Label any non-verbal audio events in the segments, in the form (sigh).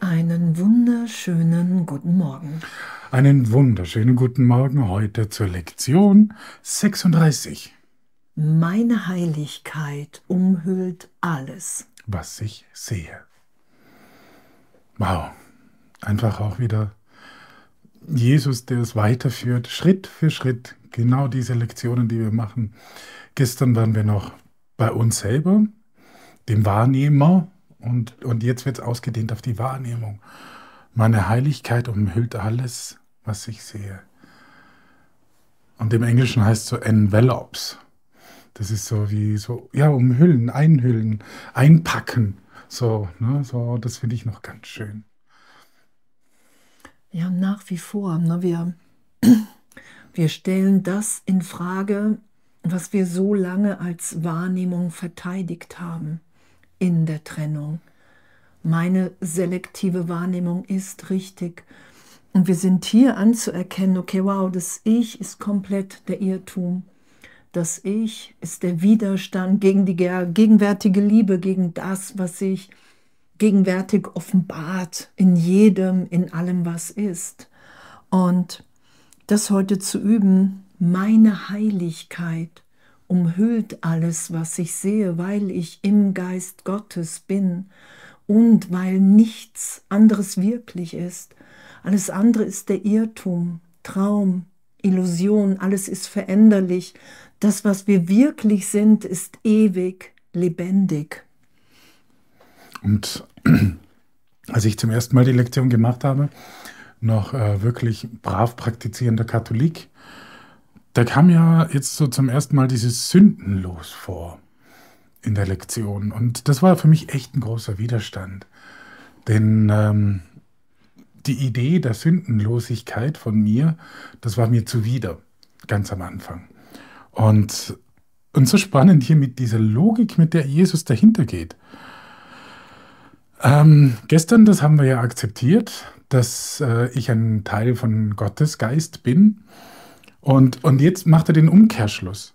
Einen wunderschönen guten Morgen. Einen wunderschönen guten Morgen heute zur Lektion 36. Meine Heiligkeit umhüllt alles, was ich sehe. Wow, einfach auch wieder Jesus, der es weiterführt, Schritt für Schritt, genau diese Lektionen, die wir machen. Gestern waren wir noch bei uns selber, dem Wahrnehmer, und, und jetzt wird es ausgedehnt auf die Wahrnehmung. Meine Heiligkeit umhüllt alles, was ich sehe. Und im Englischen heißt es so envelopes. Das ist so wie so, ja, umhüllen, einhüllen, einpacken. So, ne, so, das finde ich noch ganz schön. Ja, nach wie vor. Ne, wir, wir stellen das in Frage, was wir so lange als Wahrnehmung verteidigt haben in der Trennung. Meine selektive Wahrnehmung ist richtig. Und wir sind hier anzuerkennen, okay, wow, das Ich ist komplett der Irrtum. Das Ich ist der Widerstand gegen die gegenwärtige Liebe, gegen das, was sich gegenwärtig offenbart in jedem, in allem, was ist. Und das heute zu üben, meine Heiligkeit umhüllt alles, was ich sehe, weil ich im Geist Gottes bin und weil nichts anderes wirklich ist. Alles andere ist der Irrtum, Traum, Illusion, alles ist veränderlich. Das, was wir wirklich sind, ist ewig, lebendig. Und (clears throat) als ich zum ersten Mal die Lektion gemacht habe, noch äh, wirklich brav praktizierender Katholik, da kam ja jetzt so zum ersten Mal dieses Sündenlos vor in der Lektion. Und das war für mich echt ein großer Widerstand. Denn ähm, die Idee der Sündenlosigkeit von mir, das war mir zuwider, ganz am Anfang. Und, und so spannend hier mit dieser Logik, mit der Jesus dahinter geht. Ähm, gestern, das haben wir ja akzeptiert, dass äh, ich ein Teil von Gottes Geist bin und, und jetzt macht er den Umkehrschluss.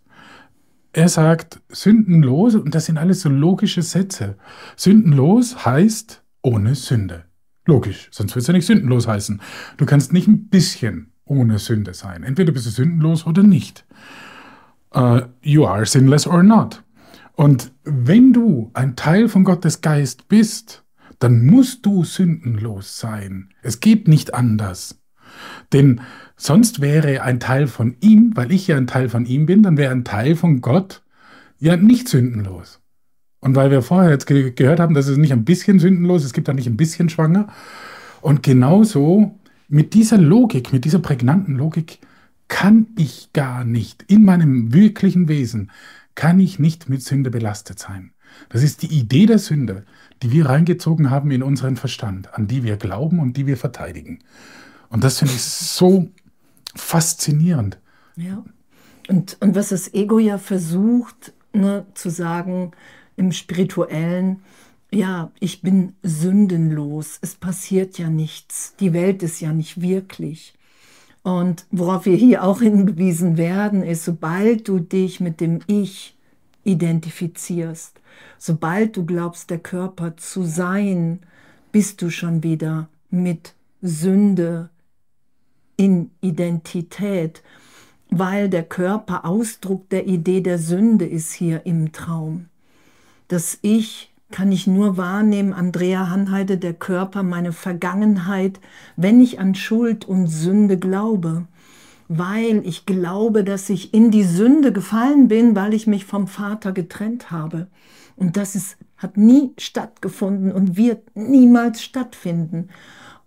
Er sagt, sündenlos, und das sind alles so logische Sätze. Sündenlos heißt ohne Sünde. Logisch, sonst würde es ja nicht sündenlos heißen. Du kannst nicht ein bisschen ohne Sünde sein. Entweder bist du sündenlos oder nicht. Uh, you are sinless or not. Und wenn du ein Teil von Gottes Geist bist, dann musst du sündenlos sein. Es geht nicht anders. Denn sonst wäre ein Teil von ihm, weil ich ja ein Teil von ihm bin, dann wäre ein Teil von Gott ja nicht sündenlos. Und weil wir vorher jetzt ge gehört haben, dass es nicht ein bisschen sündenlos, es gibt auch nicht ein bisschen schwanger. Und genauso mit dieser Logik, mit dieser prägnanten Logik, kann ich gar nicht, in meinem wirklichen Wesen, kann ich nicht mit Sünde belastet sein. Das ist die Idee der Sünde, die wir reingezogen haben in unseren Verstand, an die wir glauben und die wir verteidigen. Und das finde ich so faszinierend. Ja. Und, und was das Ego ja versucht ne, zu sagen im spirituellen, ja, ich bin sündenlos, es passiert ja nichts, die Welt ist ja nicht wirklich. Und worauf wir hier auch hingewiesen werden, ist, sobald du dich mit dem Ich identifizierst, sobald du glaubst, der Körper zu sein, bist du schon wieder mit Sünde in Identität, weil der Körper Ausdruck der Idee der Sünde ist hier im Traum. Das Ich kann ich nur wahrnehmen, Andrea Hanheide, der Körper, meine Vergangenheit, wenn ich an Schuld und Sünde glaube, weil ich glaube, dass ich in die Sünde gefallen bin, weil ich mich vom Vater getrennt habe. Und das ist, hat nie stattgefunden und wird niemals stattfinden.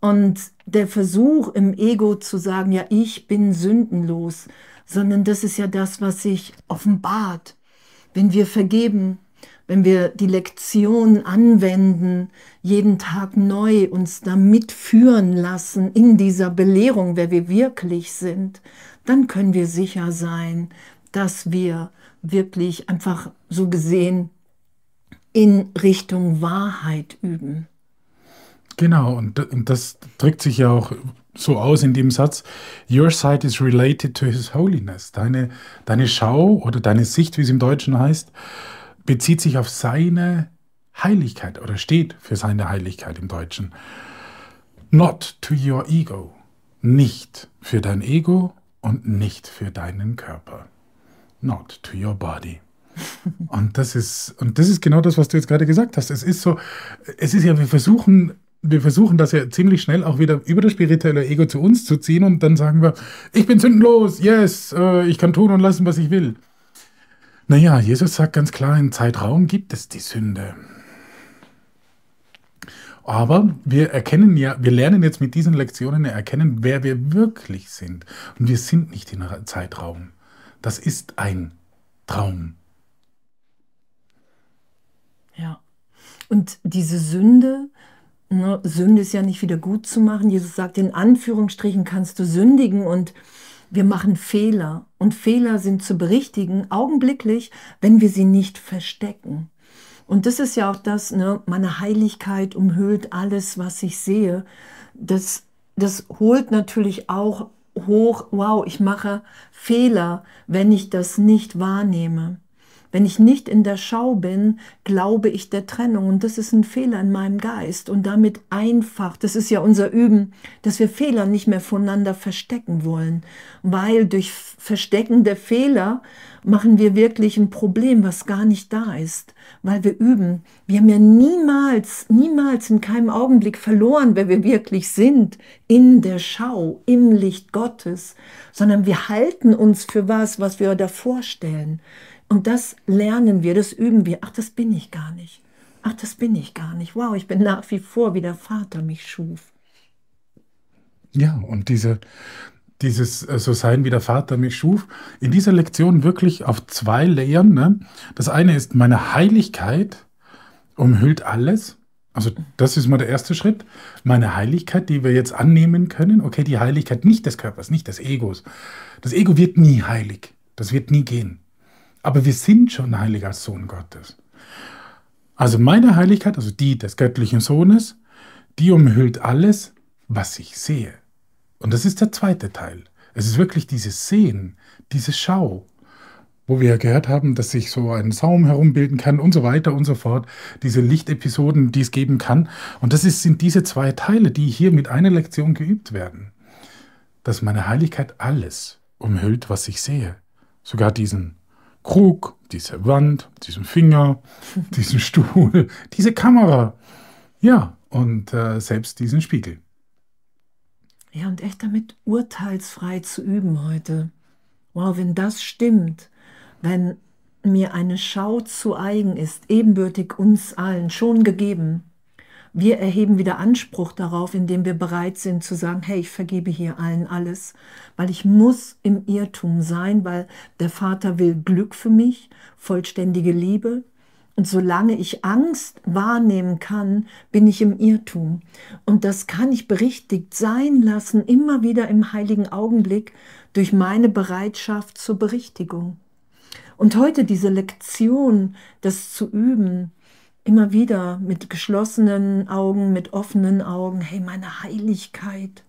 Und der Versuch im Ego zu sagen, ja, ich bin sündenlos, sondern das ist ja das, was sich offenbart. Wenn wir vergeben, wenn wir die Lektion anwenden, jeden Tag neu uns da mitführen lassen in dieser Belehrung, wer wir wirklich sind, dann können wir sicher sein, dass wir wirklich einfach so gesehen in Richtung Wahrheit üben. Genau, und, das drückt sich ja auch so aus in dem Satz, Your sight is related to His holiness. Deine, deine Schau oder deine Sicht, wie es im Deutschen heißt, bezieht sich auf seine Heiligkeit oder steht für seine Heiligkeit im Deutschen. Not to your ego. Nicht für dein Ego und nicht für deinen Körper. Not to your body. (laughs) Und das ist, und das ist genau das, was du jetzt gerade gesagt hast. Es ist so, es ist ja, wir versuchen, wir versuchen das ja ziemlich schnell auch wieder über das spirituelle Ego zu uns zu ziehen und dann sagen wir, ich bin sündenlos, yes, äh, ich kann tun und lassen, was ich will. Naja, Jesus sagt ganz klar, im Zeitraum gibt es die Sünde. Aber wir erkennen ja, wir lernen jetzt mit diesen Lektionen erkennen, wer wir wirklich sind. Und wir sind nicht in Zeitraum. Das ist ein Traum. Ja. Und diese Sünde, ne, Sünde ist ja nicht wieder gut zu machen. Jesus sagt, in Anführungsstrichen kannst du sündigen und wir machen Fehler. Und Fehler sind zu berichtigen, augenblicklich, wenn wir sie nicht verstecken. Und das ist ja auch das, ne, meine Heiligkeit umhüllt alles, was ich sehe. Das, das holt natürlich auch hoch, wow, ich mache Fehler, wenn ich das nicht wahrnehme. Wenn ich nicht in der Schau bin, glaube ich der Trennung. Und das ist ein Fehler in meinem Geist. Und damit einfach, das ist ja unser Üben, dass wir Fehler nicht mehr voneinander verstecken wollen. Weil durch Verstecken der Fehler machen wir wirklich ein Problem, was gar nicht da ist. Weil wir üben. Wir haben ja niemals, niemals in keinem Augenblick verloren, wer wir wirklich sind, in der Schau, im Licht Gottes, sondern wir halten uns für was, was wir davor stellen. Und das lernen wir, das üben wir. Ach, das bin ich gar nicht. Ach, das bin ich gar nicht. Wow, ich bin nach wie vor, wie der Vater mich schuf. Ja, und diese, dieses äh, so sein, wie der Vater mich schuf, in dieser Lektion wirklich auf zwei Layern. Ne? Das eine ist, meine Heiligkeit umhüllt alles. Also das ist mal der erste Schritt. Meine Heiligkeit, die wir jetzt annehmen können. Okay, die Heiligkeit nicht des Körpers, nicht des Egos. Das Ego wird nie heilig. Das wird nie gehen. Aber wir sind schon heilig als Sohn Gottes. Also meine Heiligkeit, also die des göttlichen Sohnes, die umhüllt alles, was ich sehe. Und das ist der zweite Teil. Es ist wirklich dieses Sehen, diese Schau, wo wir ja gehört haben, dass sich so ein Saum herumbilden kann und so weiter und so fort. Diese Lichtepisoden, die es geben kann. Und das ist, sind diese zwei Teile, die hier mit einer Lektion geübt werden. Dass meine Heiligkeit alles umhüllt, was ich sehe. Sogar diesen Krug, diese Wand, diesen Finger, (laughs) diesen Stuhl, diese Kamera. Ja, und äh, selbst diesen Spiegel. Ja, und echt damit urteilsfrei zu üben heute. Wow, wenn das stimmt, wenn mir eine Schau zu eigen ist, ebenbürtig uns allen, schon gegeben, wir erheben wieder Anspruch darauf, indem wir bereit sind zu sagen, hey, ich vergebe hier allen alles, weil ich muss im Irrtum sein, weil der Vater will Glück für mich, vollständige Liebe. Und solange ich Angst wahrnehmen kann, bin ich im Irrtum. Und das kann ich berichtigt sein lassen, immer wieder im heiligen Augenblick durch meine Bereitschaft zur Berichtigung. Und heute diese Lektion, das zu üben, immer wieder mit geschlossenen Augen, mit offenen Augen, hey, meine Heiligkeit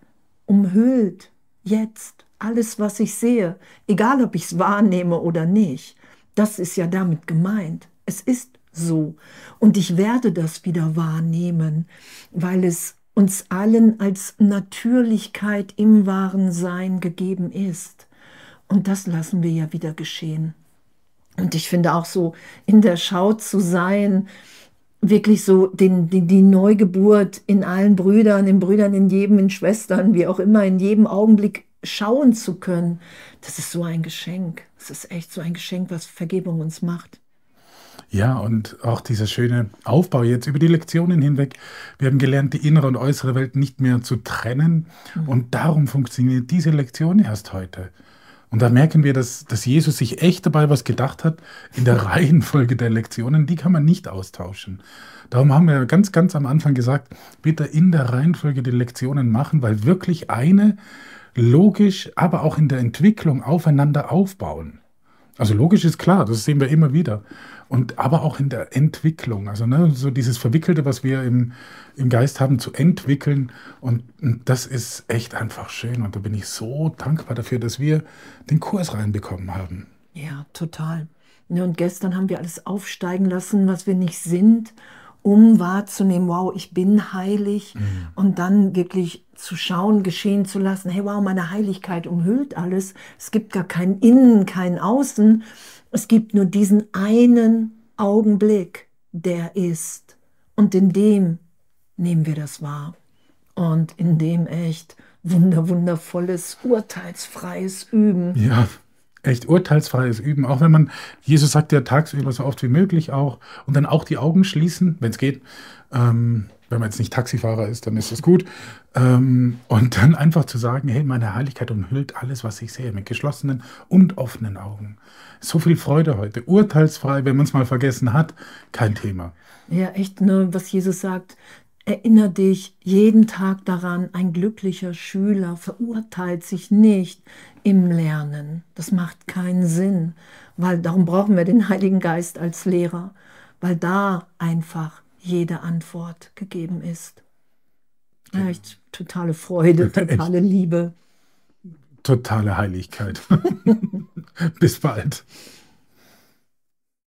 umhüllt jetzt alles, was ich sehe, egal ob ich es wahrnehme oder nicht. Das ist ja damit gemeint. Es ist so. Und ich werde das wieder wahrnehmen, weil es uns allen als Natürlichkeit im wahren Sein gegeben ist. Und das lassen wir ja wieder geschehen. Und ich finde auch so, in der Schau zu sein, wirklich so den, die, die Neugeburt in allen Brüdern, in Brüdern, in jedem, in Schwestern, wie auch immer, in jedem Augenblick schauen zu können, das ist so ein Geschenk. Das ist echt so ein Geschenk, was Vergebung uns macht. Ja, und auch dieser schöne Aufbau jetzt über die Lektionen hinweg. Wir haben gelernt, die innere und äußere Welt nicht mehr zu trennen. Mhm. Und darum funktioniert diese Lektion erst heute. Und da merken wir, dass, dass Jesus sich echt dabei was gedacht hat in der (laughs) Reihenfolge der Lektionen. Die kann man nicht austauschen. Darum haben wir ganz, ganz am Anfang gesagt, bitte in der Reihenfolge die Lektionen machen, weil wirklich eine logisch, aber auch in der Entwicklung aufeinander aufbauen. Also logisch ist klar, das sehen wir immer wieder. Und aber auch in der Entwicklung, also ne, so dieses Verwickelte, was wir im, im Geist haben, zu entwickeln. Und, und das ist echt einfach schön. Und da bin ich so dankbar dafür, dass wir den Kurs reinbekommen haben. Ja, total. Ja, und gestern haben wir alles aufsteigen lassen, was wir nicht sind, um wahrzunehmen, wow, ich bin heilig. Mhm. Und dann wirklich zu schauen, geschehen zu lassen, hey, wow, meine Heiligkeit umhüllt alles. Es gibt gar kein Innen, kein Außen. Es gibt nur diesen einen Augenblick, der ist. Und in dem nehmen wir das wahr. Und in dem echt wunder, wundervolles, urteilsfreies Üben. Ja, echt urteilsfreies Üben. Auch wenn man, Jesus sagt ja tagsüber so oft wie möglich auch. Und dann auch die Augen schließen, wenn es geht. Ähm, wenn man jetzt nicht Taxifahrer ist, dann ist das gut. Ähm, und dann einfach zu sagen, hey, meine Heiligkeit umhüllt alles, was ich sehe, mit geschlossenen und offenen Augen. So viel Freude heute. Urteilsfrei, wenn man es mal vergessen hat, kein Thema. Ja, echt, ne, was Jesus sagt. Erinner dich jeden Tag daran, ein glücklicher Schüler verurteilt sich nicht im Lernen. Das macht keinen Sinn, weil darum brauchen wir den Heiligen Geist als Lehrer, weil da einfach jede Antwort gegeben ist. Ja, echt totale Freude, totale Liebe. Totale Heiligkeit. (laughs) Bis bald.